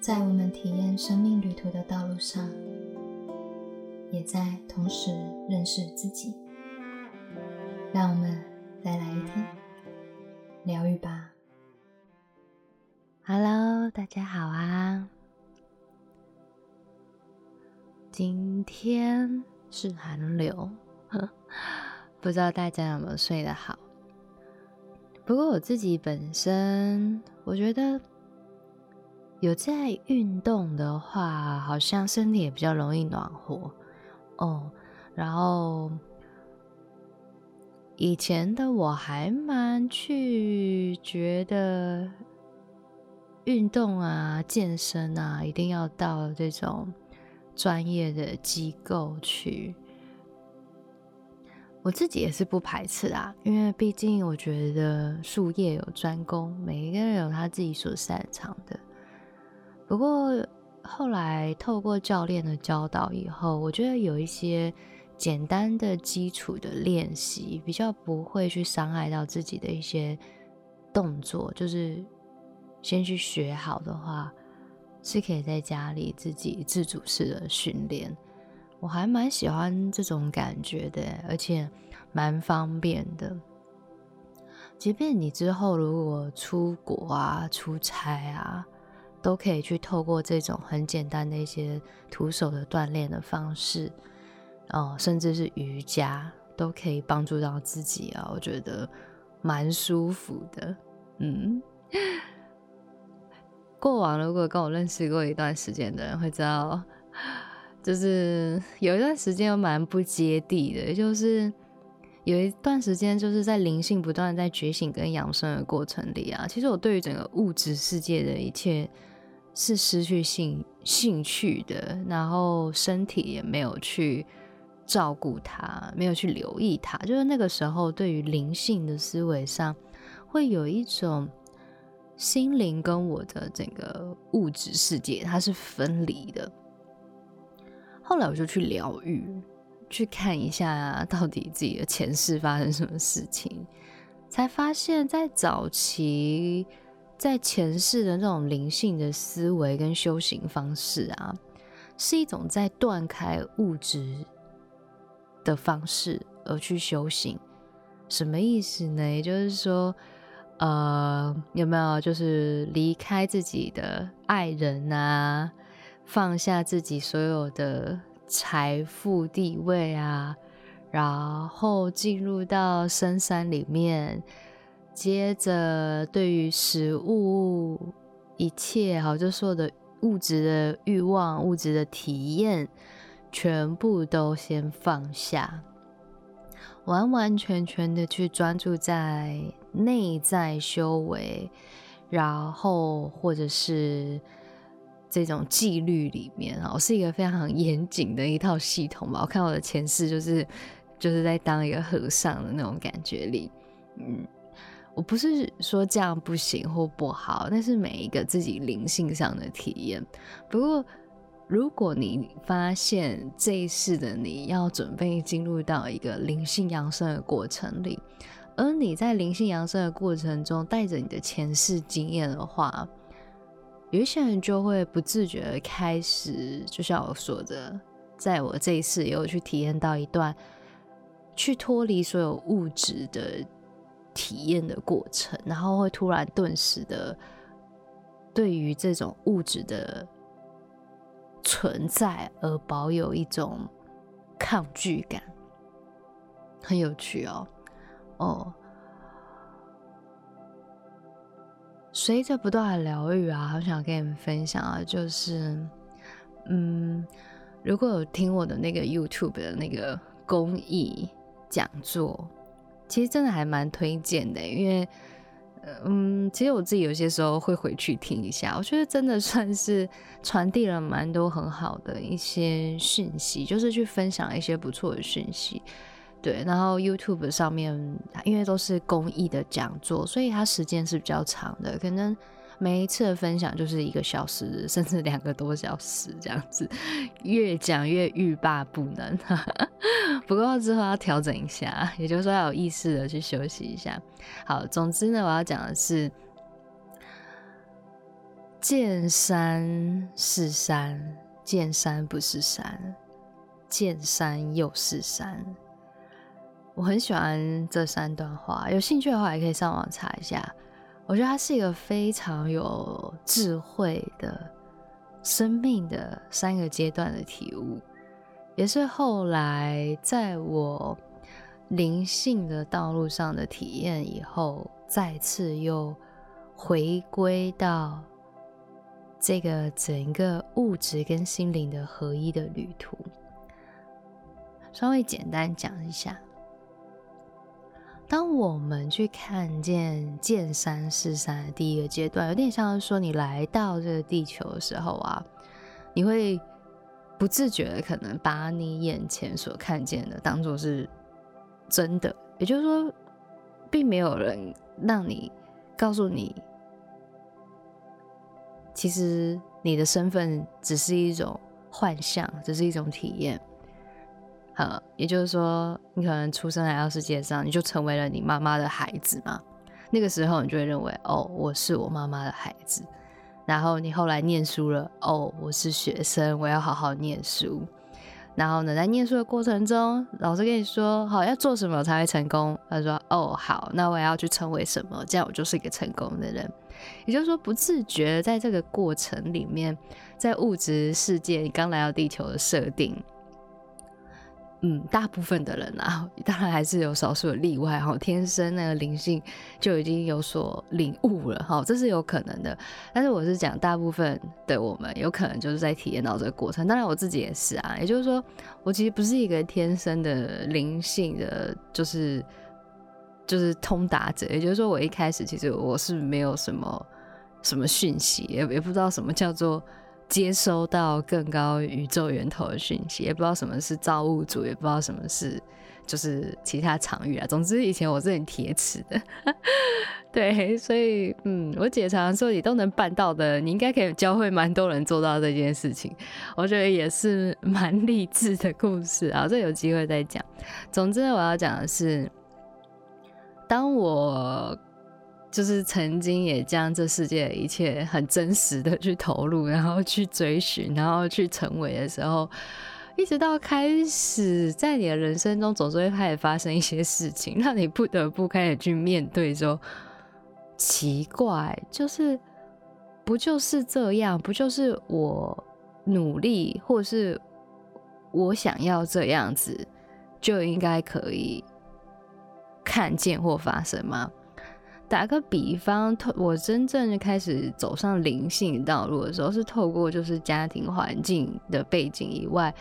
在我们体验生命旅途的道路上，也在同时认识自己。让我们再来一天疗愈吧。Hello，大家好啊！今天是寒流，不知道大家有没有睡得好？不过我自己本身，我觉得有在运动的话，好像身体也比较容易暖和哦。然后以前的我还蛮去觉得运动啊、健身啊，一定要到这种专业的机构去。我自己也是不排斥啊，因为毕竟我觉得术业有专攻，每一个人有他自己所擅长的。不过后来透过教练的教导以后，我觉得有一些简单的基础的练习，比较不会去伤害到自己的一些动作，就是先去学好的话，是可以在家里自己自主式的训练。我还蛮喜欢这种感觉的，而且蛮方便的。即便你之后如果出国啊、出差啊，都可以去透过这种很简单的一些徒手的锻炼的方式，哦，甚至是瑜伽，都可以帮助到自己啊。我觉得蛮舒服的。嗯，过往如果跟我认识过一段时间的人会知道。就是有一段时间蛮不接地的，就是有一段时间就是在灵性不断在觉醒跟养生的过程里啊，其实我对于整个物质世界的一切是失去兴兴趣的，然后身体也没有去照顾它，没有去留意它，就是那个时候对于灵性的思维上会有一种心灵跟我的整个物质世界它是分离的。后来我就去疗愈，去看一下到底自己的前世发生什么事情，才发现，在早期，在前世的那种灵性的思维跟修行方式啊，是一种在断开物质的方式而去修行。什么意思呢？也就是说，呃，有没有就是离开自己的爱人啊？放下自己所有的财富地位啊，然后进入到深山里面，接着对于食物一切好，就所有的物质的欲望、物质的体验，全部都先放下，完完全全的去专注在内在修为，然后或者是。这种纪律里面啊，我是一个非常严谨的一套系统吧。我看我的前世就是就是在当一个和尚的那种感觉里，嗯，我不是说这样不行或不好，那是每一个自己灵性上的体验。不过，如果你发现这一世的你要准备进入到一个灵性扬升的过程里，而你在灵性扬升的过程中带着你的前世经验的话，有一些人就会不自觉的开始，就像我说的，在我这一次也有去体验到一段去脱离所有物质的体验的过程，然后会突然顿时的对于这种物质的存在而保有一种抗拒感，很有趣哦，哦。随着不断的疗愈啊，好想跟你们分享啊，就是，嗯，如果有听我的那个 YouTube 的那个公益讲座，其实真的还蛮推荐的，因为，嗯，其实我自己有些时候会回去听一下，我觉得真的算是传递了蛮多很好的一些讯息，就是去分享一些不错的讯息。对，然后 YouTube 上面因为都是公益的讲座，所以它时间是比较长的，可能每一次的分享就是一个小时，甚至两个多小时这样子，越讲越欲罢不能。不过之后要调整一下，也就是说要有意识的去休息一下。好，总之呢，我要讲的是，见山是山，见山不是山，见山又是山。我很喜欢这三段话，有兴趣的话也可以上网查一下。我觉得它是一个非常有智慧的生命的三个阶段的体悟，也是后来在我灵性的道路上的体验以后，再次又回归到这个整个物质跟心灵的合一的旅途。稍微简单讲一下。当我们去看见见山是山的第一个阶段，有点像是说你来到这个地球的时候啊，你会不自觉的可能把你眼前所看见的当做是真的，也就是说，并没有人让你告诉你，其实你的身份只是一种幻象，只是一种体验。呃，也就是说，你可能出生来到世界上，你就成为了你妈妈的孩子嘛。那个时候，你就会认为，哦，我是我妈妈的孩子。然后你后来念书了，哦，我是学生，我要好好念书。然后呢，在念书的过程中，老师跟你说，好要做什么才会成功？他说，哦，好，那我要去成为什么？这样我就是一个成功的人。也就是说，不自觉在这个过程里面，在物质世界，你刚来到地球的设定。嗯，大部分的人啊，当然还是有少数的例外哈。天生那个灵性就已经有所领悟了哈，这是有可能的。但是我是讲大部分的我们，有可能就是在体验到这个过程。当然我自己也是啊，也就是说，我其实不是一个天生的灵性的，就是就是通达者。也就是说，我一开始其实我是没有什么什么讯息，也也不知道什么叫做。接收到更高宇宙源头的讯息，也不知道什么是造物主，也不知道什么是就是其他场域啊。总之，以前我是很铁齿的，对，所以嗯，我姐常常说你都能办到的，你应该可以教会蛮多人做到这件事情。我觉得也是蛮励志的故事啊，这有机会再讲。总之，我要讲的是，当我。就是曾经也将这世界的一切很真实的去投入，然后去追寻，然后去成为的时候，一直到开始在你的人生中，总是会开始发生一些事情，让你不得不开始去面对。说奇怪，就是不就是这样？不就是我努力，或是我想要这样子，就应该可以看见或发生吗？打个比方，透我真正开始走上灵性道路的时候，是透过就是家庭环境的背景以外，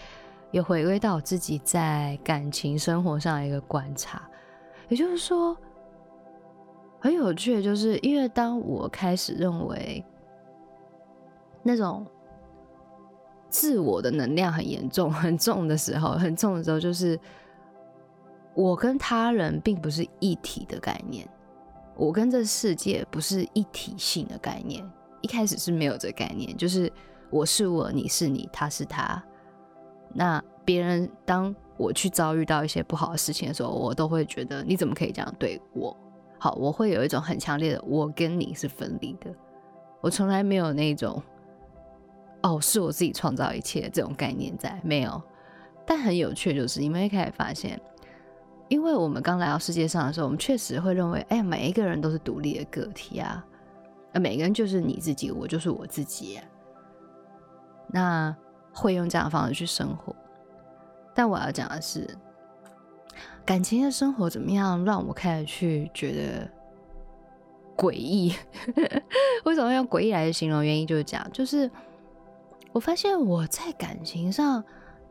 也回归到我自己在感情生活上的一个观察。也就是说，很有趣的就是，因为当我开始认为那种自我的能量很严重、很重的时候，很重的时候，就是我跟他人并不是一体的概念。我跟这世界不是一体性的概念，一开始是没有这概念，就是我是我，你是你，他是他。那别人当我去遭遇到一些不好的事情的时候，我都会觉得你怎么可以这样对我？好，我会有一种很强烈的我跟你是分离的，我从来没有那种哦是我自己创造一切这种概念在没有。但很有趣就是，你们会开始发现。因为我们刚来到世界上的时候，我们确实会认为，哎，每一个人都是独立的个体啊，每个人就是你自己，我就是我自己，那会用这样的方式去生活。但我要讲的是，感情的生活怎么样让我开始去觉得诡异？为什么用诡异来形容？原因就是讲，就是我发现我在感情上。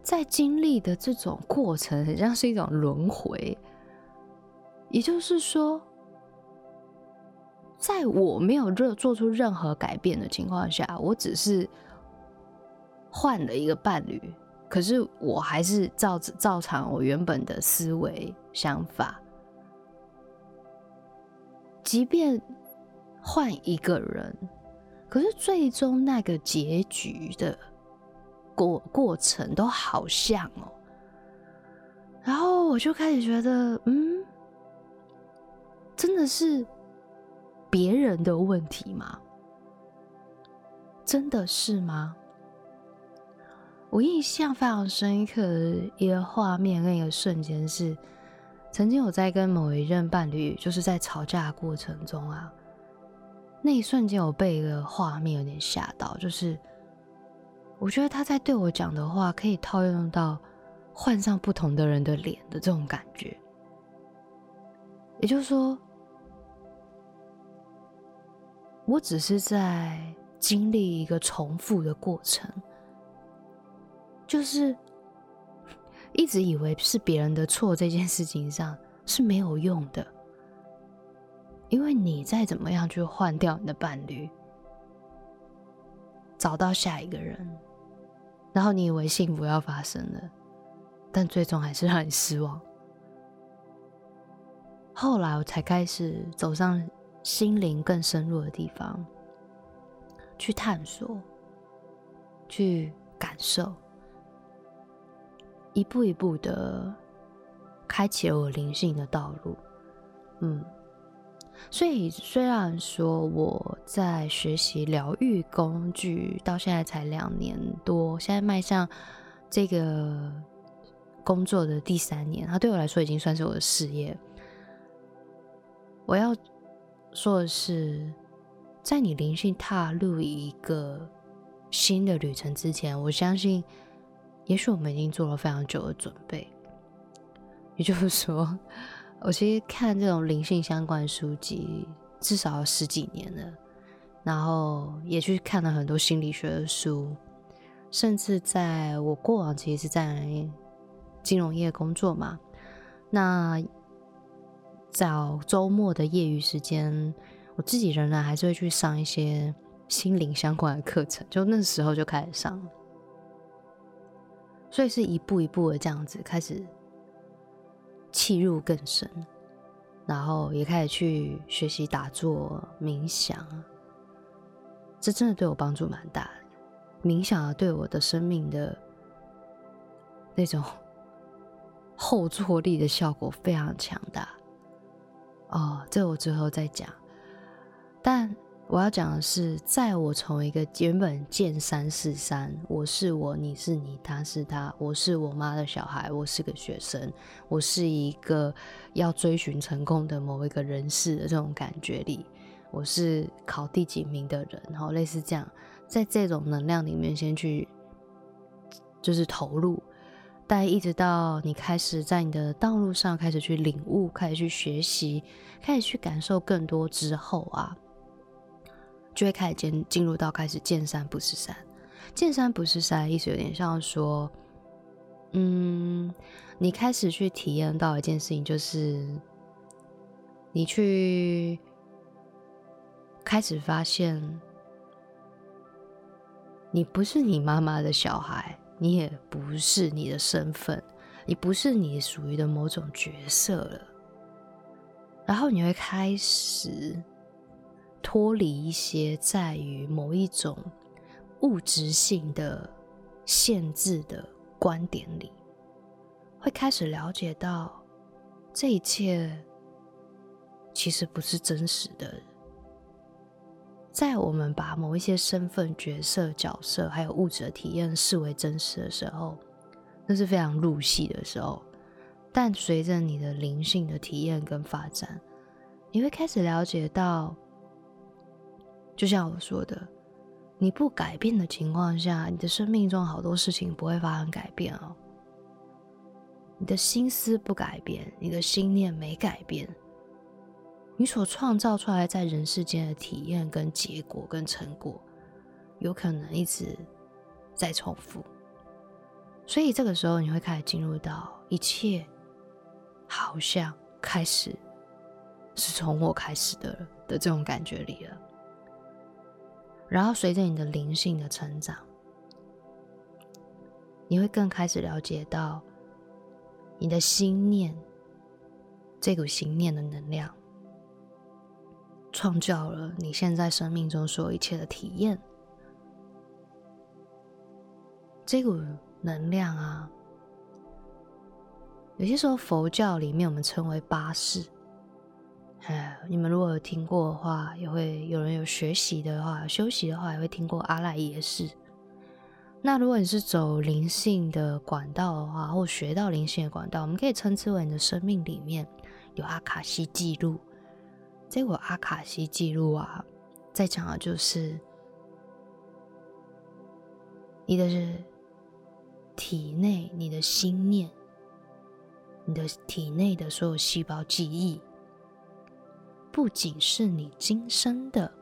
在经历的这种过程，很像是一种轮回。也就是说，在我没有做做出任何改变的情况下，我只是换了一个伴侣，可是我还是照照常我原本的思维想法。即便换一个人，可是最终那个结局的。过过程都好像哦，然后我就开始觉得，嗯，真的是别人的问题吗？真的是吗？我印象非常深刻的一个画面跟一个瞬间是，曾经我在跟某一任伴侣，就是在吵架的过程中啊，那一瞬间我被一个画面有点吓到，就是我觉得他在对我讲的话可以套用到换上不同的人的脸的这种感觉，也就是说，我只是在经历一个重复的过程。就是一直以为是别人的错，这件事情上是没有用的，因为你再怎么样去换掉你的伴侣，找到下一个人，然后你以为幸福要发生了，但最终还是让你失望。后来我才开始走上心灵更深入的地方，去探索，去感受。一步一步的开启了我灵性的道路，嗯，所以虽然说我在学习疗愈工具到现在才两年多，现在迈向这个工作的第三年，它对我来说已经算是我的事业。我要说的是，在你灵性踏入一个新的旅程之前，我相信。也许我们已经做了非常久的准备，也就是说，我其实看这种灵性相关书籍至少十几年了，然后也去看了很多心理学的书，甚至在我过往其实是在金融业工作嘛，那找周末的业余时间，我自己仍然还是会去上一些心灵相关的课程，就那时候就开始上了。所以是一步一步的这样子开始契入更深，然后也开始去学习打坐冥想，这真的对我帮助蛮大的。冥想对我的生命的那种后坐力的效果非常强大。哦，这我之后再讲，但。我要讲的是，在我从一个原本见山是山，我是我，你是你，他是他，我是我妈的小孩，我是个学生，我是一个要追寻成功的某一个人士的这种感觉里，我是考第几名的人，然后类似这样，在这种能量里面先去就是投入，但一直到你开始在你的道路上开始去领悟，开始去学习，开始去感受更多之后啊。就会开始进进入到开始见山不是山，见山不是山，意思有点像说，嗯，你开始去体验到一件事情，就是你去开始发现，你不是你妈妈的小孩，你也不是你的身份，你不是你属于的某种角色了，然后你会开始。脱离一些在于某一种物质性的限制的观点里，会开始了解到这一切其实不是真实的。在我们把某一些身份、角色、角色还有物质的体验视为真实的时候，那是非常入戏的时候。但随着你的灵性的体验跟发展，你会开始了解到。就像我说的，你不改变的情况下，你的生命中好多事情不会发生改变哦。你的心思不改变，你的心念没改变，你所创造出来在人世间的体验跟结果跟成果，有可能一直在重复。所以这个时候，你会开始进入到一切好像开始是从我开始的的这种感觉里了。然后随着你的灵性的成长，你会更开始了解到你的心念，这股心念的能量，创造了你现在生命中所有一切的体验。这股能量啊，有些时候佛教里面我们称为八识，哎，你们如果有听过的话，也会有人有学习的话，休息的话也会听过阿赖耶识。那如果你是走灵性的管道的话，或学到灵性的管道，我们可以称之为你的生命里面有阿卡西记录。这个阿卡西记录啊，在讲的就是你的体内、你的心念、你的体内的所有细胞记忆。不仅是你今生的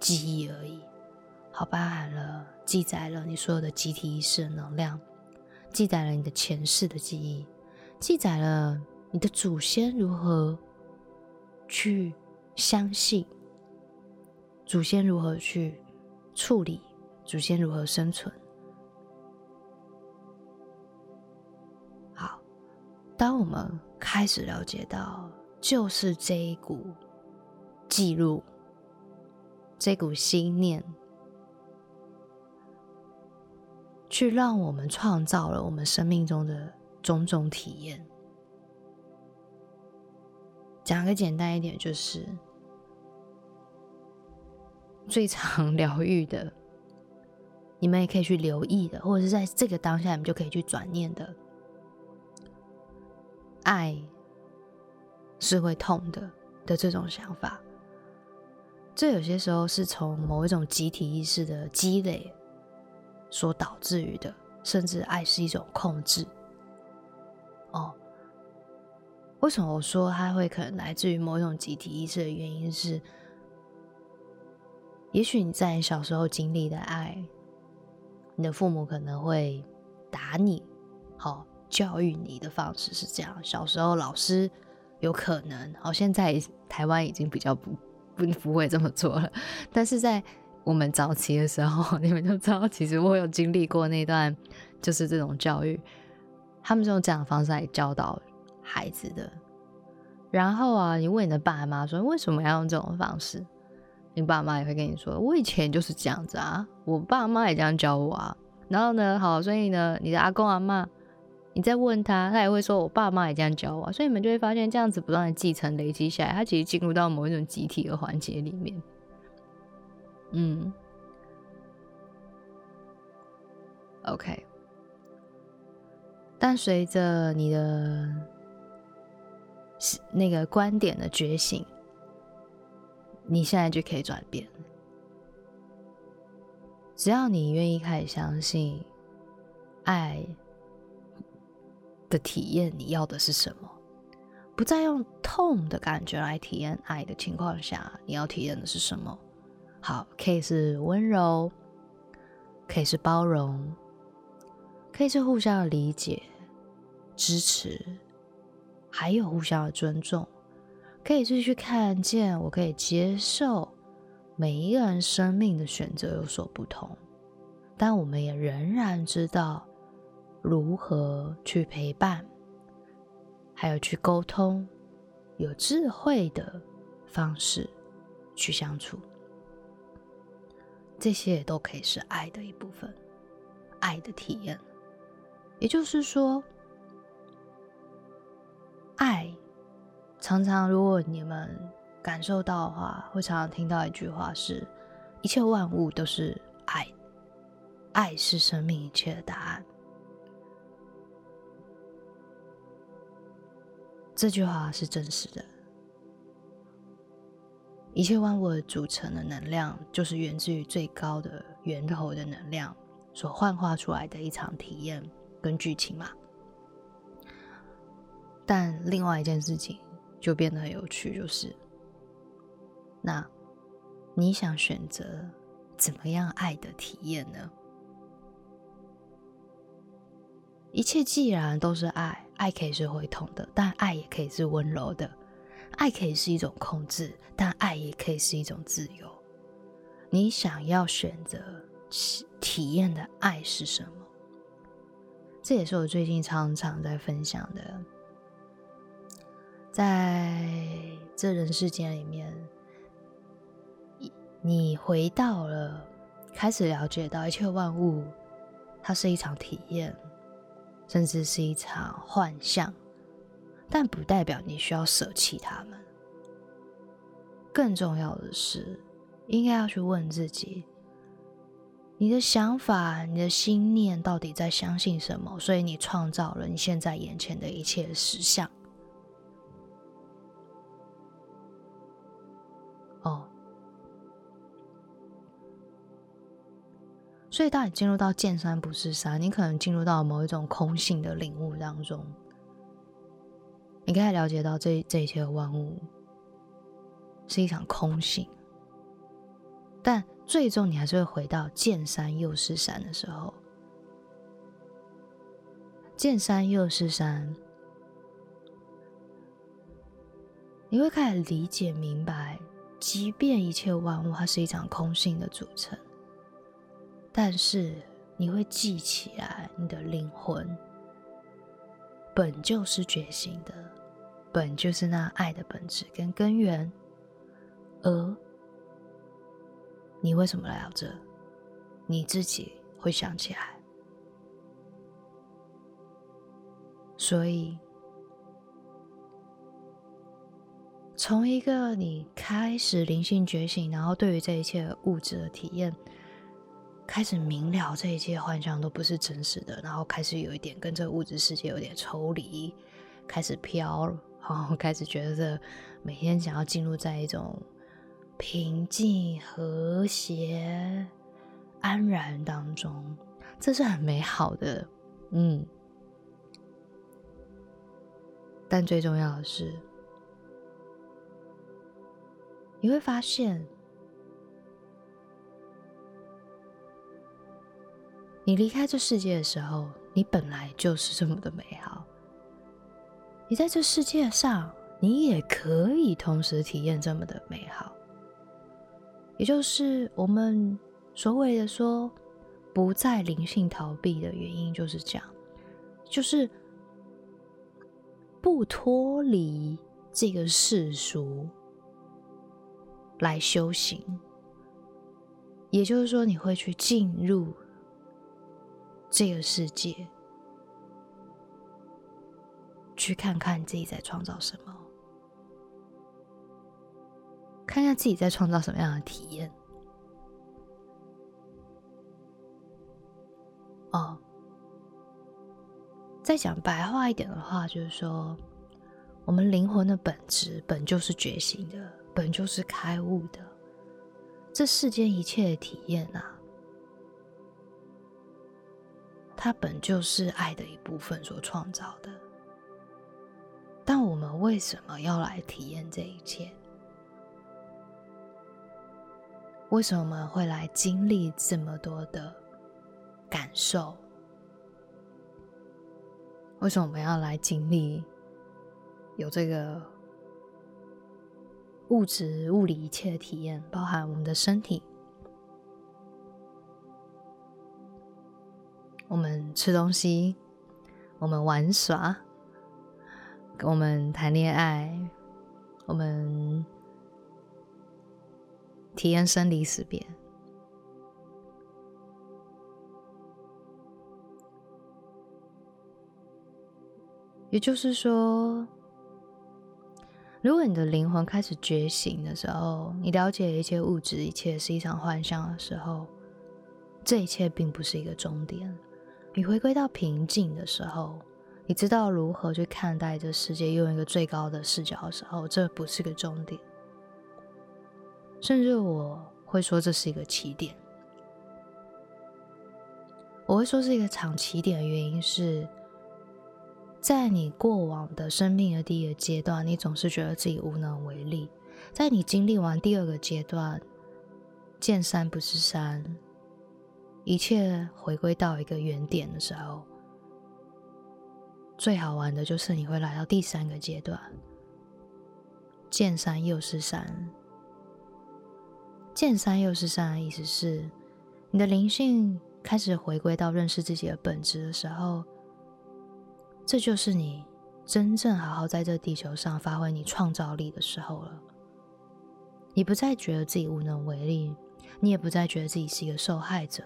记忆而已，好包含了记载了你所有的集体意识的能量，记载了你的前世的记忆，记载了你的祖先如何去相信，祖先如何去处理，祖先如何生存。好，当我们开始了解到。就是这一股记录，这股心念，去让我们创造了我们生命中的种种体验。讲个简单一点，就是 最常疗愈的，你们也可以去留意的，或者是在这个当下，你们就可以去转念的爱。是会痛的的这种想法，这有些时候是从某一种集体意识的积累所导致于的，甚至爱是一种控制。哦，为什么我说它会可能来自于某一种集体意识的原因是，也许你在你小时候经历的爱，你的父母可能会打你，好教育你的方式是这样，小时候老师。有可能，好，现在台湾已经比较不不不会这么做了。但是在我们早期的时候，你们就知道，其实我有经历过那段，就是这种教育，他们是用这样的方式来教导孩子的。然后啊，你问你的爸妈说为什么要用这种方式，你爸妈也会跟你说，我以前就是这样子啊，我爸妈也这样教我啊。然后呢，好，所以呢，你的阿公阿妈。你再问他，他也会说：“我爸妈也这样教我。”所以你们就会发现，这样子不断的继承、累积下来，他其实进入到某一种集体的环节里面。嗯，OK。但随着你的那个观点的觉醒，你现在就可以转变。只要你愿意开始相信爱。的体验，你要的是什么？不再用痛的感觉来体验爱的情况下，你要体验的是什么？好，可以是温柔，可以是包容，可以是互相的理解、支持，还有互相的尊重，可以是去看见，我可以接受每一个人生命的选择有所不同，但我们也仍然知道。如何去陪伴，还有去沟通，有智慧的方式去相处，这些也都可以是爱的一部分，爱的体验。也就是说，爱常常，如果你们感受到的话，会常常听到一句话：是一切万物都是爱，爱是生命一切的答案。这句话是真实的。一切万物组成的能量，就是源自于最高的源头的能量所幻化出来的一场体验跟剧情嘛。但另外一件事情就变得很有趣，就是那你想选择怎么样爱的体验呢？一切既然都是爱，爱可以是会痛的，但爱也可以是温柔的；爱可以是一种控制，但爱也可以是一种自由。你想要选择体验的爱是什么？这也是我最近常常在分享的。在这人世间里面，你回到了，开始了解到一切万物，它是一场体验。甚至是一场幻象，但不代表你需要舍弃他们。更重要的是，应该要去问自己：你的想法、你的心念到底在相信什么？所以你创造了你现在眼前的一切实相。所以当你进入到见山不是山，你可能进入到某一种空性的领悟当中，你可以了解到这这一切万物是一场空性，但最终你还是会回到见山又是山的时候，见山又是山，你会开始理解明白。即便一切万物它是一场空性的组成，但是你会记起来，你的灵魂本就是觉醒的，本就是那爱的本质跟根源。而你为什么来到这？你自己会想起来，所以。从一个你开始灵性觉醒，然后对于这一切物质的体验开始明了，这一切幻象都不是真实的，然后开始有一点跟这个物质世界有点抽离，开始飘，然后开始觉得每天想要进入在一种平静、和谐、安然当中，这是很美好的，嗯。但最重要的是。你会发现，你离开这世界的时候，你本来就是这么的美好。你在这世界上，你也可以同时体验这么的美好。也就是我们所谓的说，不再灵性逃避的原因，就是这样，就是不脱离这个世俗。来修行，也就是说，你会去进入这个世界，去看看自己在创造什么，看看自己在创造什么样的体验。哦，再讲白话一点的话，就是说，我们灵魂的本质本就是觉醒的。本就是开悟的，这世间一切的体验啊，它本就是爱的一部分所创造的。但我们为什么要来体验这一切？为什么我们会来经历这么多的感受？为什么我们要来经历有这个？物质、物理一切的体验，包含我们的身体。我们吃东西，我们玩耍，我们谈恋爱，我们体验生离死别。也就是说。如果你的灵魂开始觉醒的时候，你了解一切物质一切是一场幻象的时候，这一切并不是一个终点。你回归到平静的时候，你知道如何去看待这世界，用一个最高的视角的时候，这不是个终点。甚至我会说这是一个起点。我会说是一个长起点的原因是。在你过往的生命的第一个阶段，你总是觉得自己无能为力。在你经历完第二个阶段，见山不是山，一切回归到一个原点的时候，最好玩的就是你会来到第三个阶段，见山又是山。见山又是山的意思是，你的灵性开始回归到认识自己的本质的时候。这就是你真正好好在这地球上发挥你创造力的时候了。你不再觉得自己无能为力，你也不再觉得自己是一个受害者，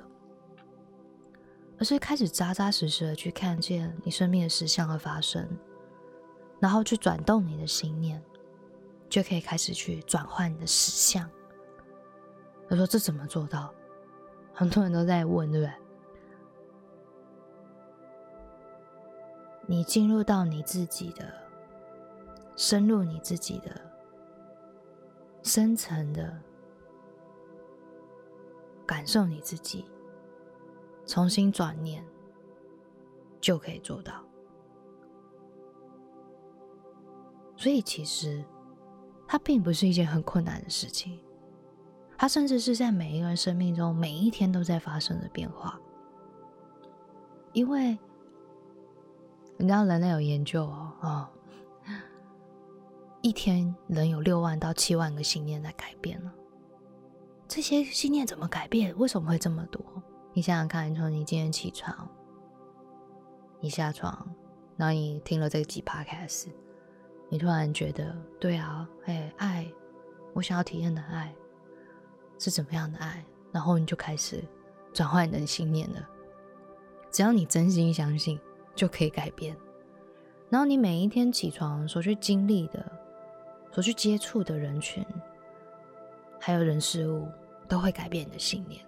而是开始扎扎实实的去看见你生命的实相的发生，然后去转动你的心念，就可以开始去转换你的实相。他说：“这怎么做到？”很多人都在问，对不对？你进入到你自己的，深入你自己的深层的感受，你自己重新转念，就可以做到。所以，其实它并不是一件很困难的事情，它甚至是在每一个人生命中每一天都在发生的变化，因为。你知道人类有研究哦，哦，一天人有六万到七万个信念在改变呢。这些信念怎么改变？为什么会这么多？你想想看，你从你今天起床，你下床，然后你听了这几趴开始，你突然觉得，对啊，哎，爱，我想要体验的爱是怎么样的爱？然后你就开始转换你的信念了。只要你真心相信。就可以改变。然后你每一天起床所去经历的、所去接触的人群，还有人事物，都会改变你的信念。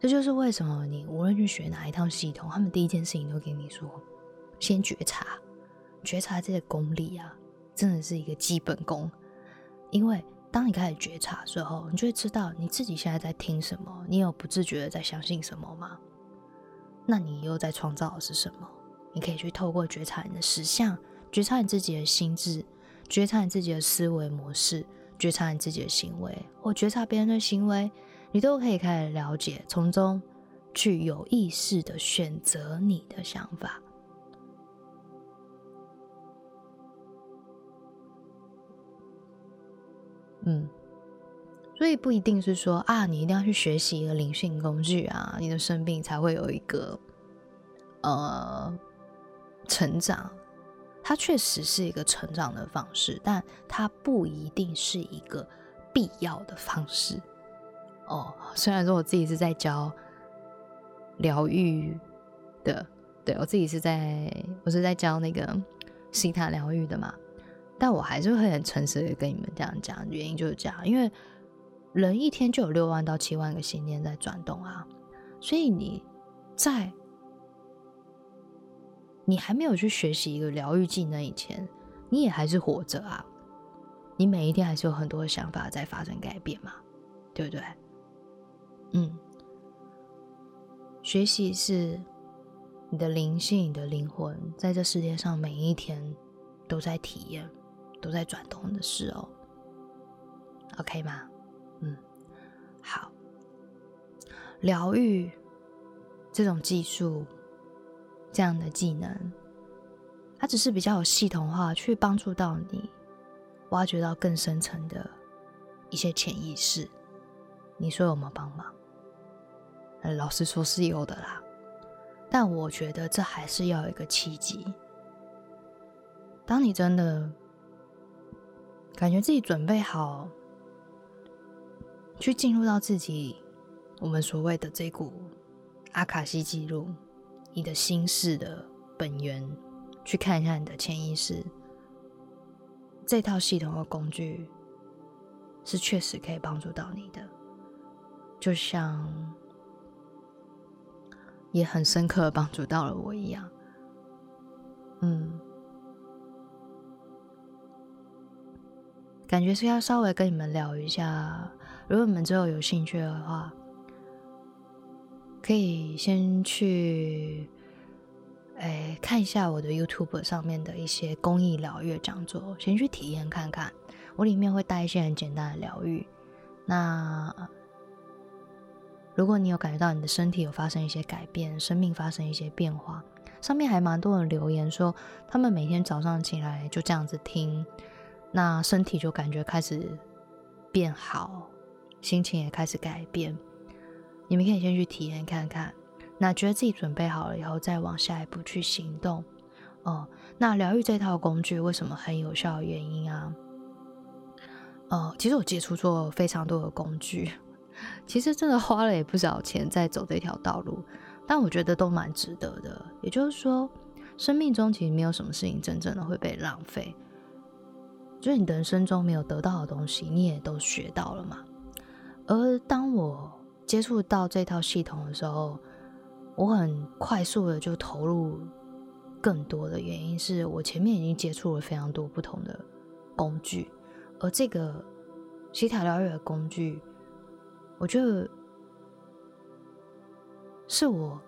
这就是为什么你无论去学哪一套系统，他们第一件事情都跟你说：先觉察，觉察这个功力啊，真的是一个基本功。因为当你开始觉察的时候，你就会知道你自己现在在听什么，你有不自觉的在相信什么吗？那你又在创造的是什么？你可以去透过觉察你的实相，觉察你自己的心智，觉察你自己的思维模式，觉察你自己的行为，或觉察别人的行为，你都可以开始了解，从中去有意识的选择你的想法。嗯。所以不一定是说啊，你一定要去学习一个灵性工具啊，你的生命才会有一个呃成长。它确实是一个成长的方式，但它不一定是一个必要的方式。哦，虽然说我自己是在教疗愈的，对我自己是在我是在教那个西塔疗愈的嘛，但我还是会很诚实的跟你们这样讲，原因就是这样，因为。人一天就有六万到七万个信念在转动啊，所以你在你还没有去学习一个疗愈技能以前，你也还是活着啊。你每一天还是有很多想法在发生改变嘛，对不对？嗯，学习是你的灵性、你的灵魂在这世界上每一天都在体验、都在转动的事哦。OK 吗？嗯，好。疗愈这种技术，这样的技能，它只是比较有系统化，去帮助到你挖掘到更深层的一些潜意识。你说有没有帮忙？老实说是有的啦，但我觉得这还是要有一个契机。当你真的感觉自己准备好。去进入到自己，我们所谓的这股阿卡西记录，你的心事的本源，去看一下你的潜意识，这套系统和工具是确实可以帮助到你的，就像也很深刻的帮助到了我一样，嗯，感觉是要稍微跟你们聊一下。如果你们之后有兴趣的话，可以先去，哎，看一下我的 YouTube 上面的一些公益疗愈讲座，先去体验看看。我里面会带一些很简单的疗愈。那如果你有感觉到你的身体有发生一些改变，生命发生一些变化，上面还蛮多人留言说，他们每天早上起来就这样子听，那身体就感觉开始变好。心情也开始改变，你们可以先去体验看看。那觉得自己准备好了以后，再往下一步去行动。哦，那疗愈这套工具为什么很有效原因啊？呃，其实我接触过非常多的工具，其实真的花了也不少钱在走这条道路，但我觉得都蛮值得的。也就是说，生命中其实没有什么事情真正的会被浪费。就是你的人生中没有得到的东西，你也都学到了嘛。而当我接触到这套系统的时候，我很快速的就投入更多的原因是我前面已经接触了非常多不同的工具，而这个西塔疗愈的工具，我觉得是我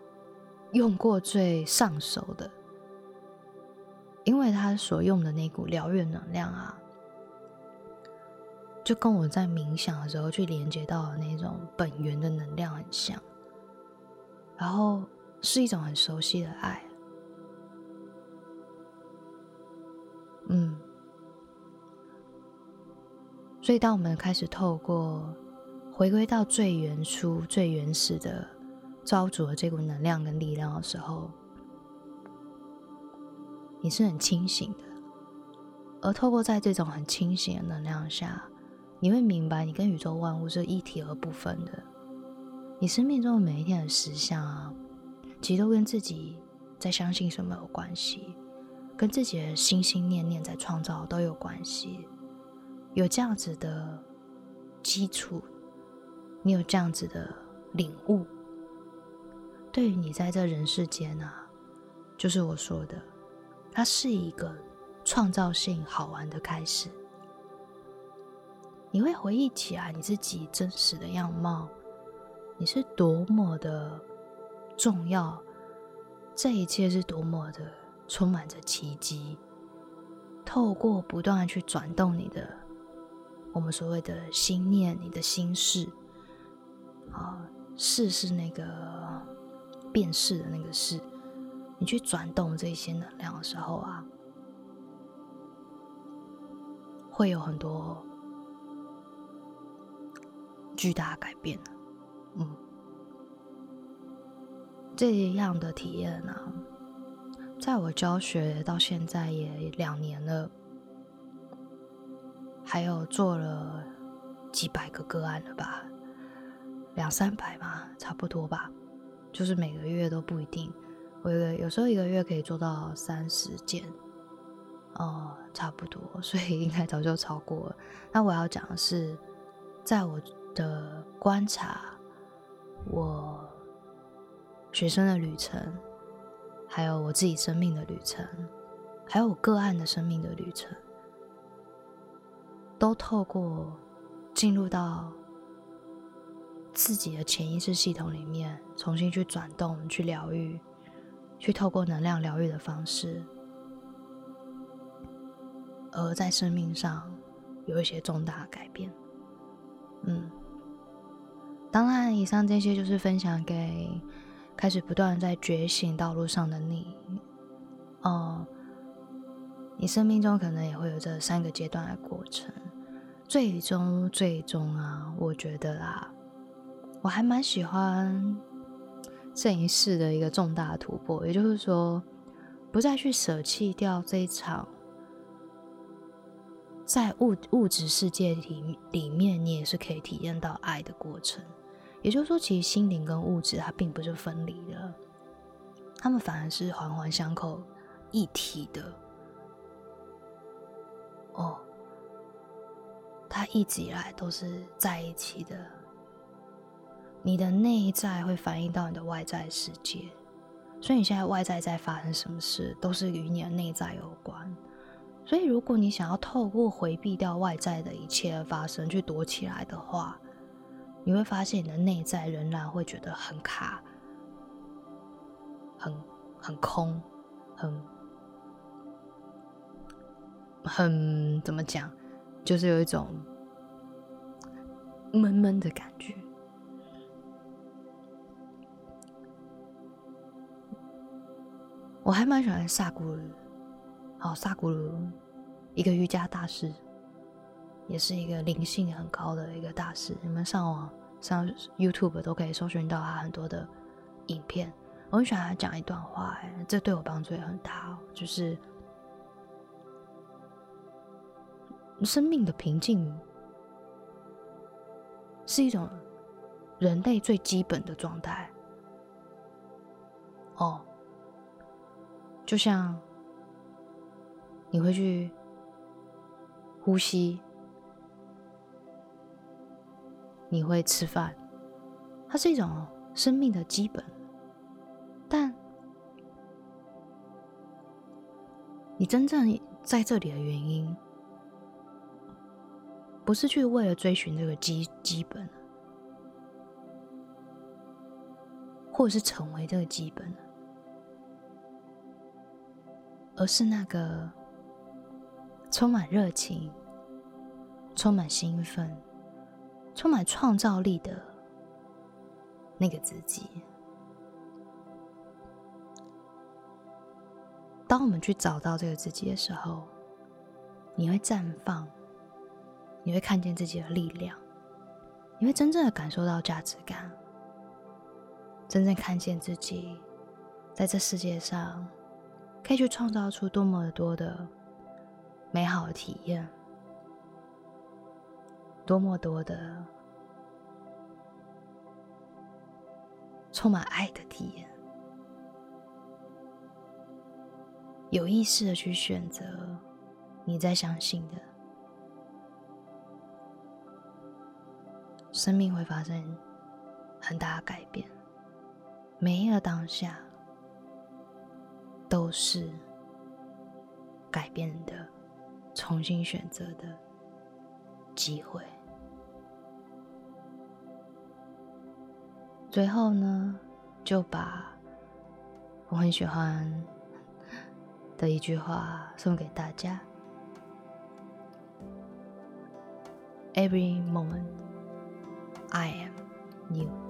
用过最上手的。因为他所用的那股疗愈能量啊，就跟我在冥想的时候去连接到的那种本源的能量很像，然后是一种很熟悉的爱，嗯，所以当我们开始透过回归到最原初、最原始的造主的这股能量跟力量的时候。你是很清醒的，而透过在这种很清醒的能量下，你会明白你跟宇宙万物是一体而不分的。你生命中的每一天的实相啊，其实都跟自己在相信什么有关系，跟自己的心心念念在创造都有关系。有这样子的基础，你有这样子的领悟，对于你在这人世间啊，就是我说的。它是一个创造性好玩的开始。你会回忆起来你自己真实的样貌，你是多么的重要，这一切是多么的充满着奇迹。透过不断去转动你的，我们所谓的心念，你的心事，啊，事是那个变事的那个事。你去转动这些能量的时候啊，会有很多巨大的改变嗯，这样的体验呢，在我教学到现在也两年了，还有做了几百个个案了吧，两三百嘛，差不多吧，就是每个月都不一定。我一个有时候一个月可以做到三十件，哦，差不多，所以应该早就超过了。那我要讲的是，在我的观察，我学生的旅程，还有我自己生命的旅程，还有我个案的生命的旅程，都透过进入到自己的潜意识系统里面，重新去转动、去疗愈。去透过能量疗愈的方式，而在生命上有一些重大改变。嗯，当然，以上这些就是分享给开始不断在觉醒道路上的你。哦，你生命中可能也会有这三个阶段的过程。最终，最终啊，我觉得啦，我还蛮喜欢。这一世的一个重大突破，也就是说，不再去舍弃掉这一场在物物质世界里里面，你也是可以体验到爱的过程。也就是说，其实心灵跟物质它并不是分离的，他们反而是环环相扣一体的。哦，他一直以来都是在一起的。你的内在会反映到你的外在世界，所以你现在外在在发生什么事，都是与你的内在有关。所以，如果你想要透过回避掉外在的一切的发生去躲起来的话，你会发现你的内在仍然会觉得很卡、很很空、很很怎么讲，就是有一种闷闷的感觉。我还蛮喜欢萨古鲁，好萨古鲁，一个瑜伽大师，也是一个灵性很高的一个大师。你们上网上 YouTube 都可以搜寻到他很多的影片。我很喜欢他讲一段话，哎，这对我帮助也很大。哦就是生命的平静是一种人类最基本的状态。哦。就像你会去呼吸，你会吃饭，它是一种生命的基本。但你真正在这里的原因，不是去为了追寻这个基基本，或者是成为这个基本，而是那个充满热情、充满兴奋、充满创造力的那个自己。当我们去找到这个自己的时候，你会绽放，你会看见自己的力量，你会真正的感受到价值感，真正看见自己在这世界上可以去创造出多么多的美好的体验，多么多的充满爱的体验。有意识的去选择你在相信的，生命会发生很大的改变。每一个当下都是改变的、重新选择的机会。最后呢，就把我很喜欢。的一句话送给大家：Every moment I am new。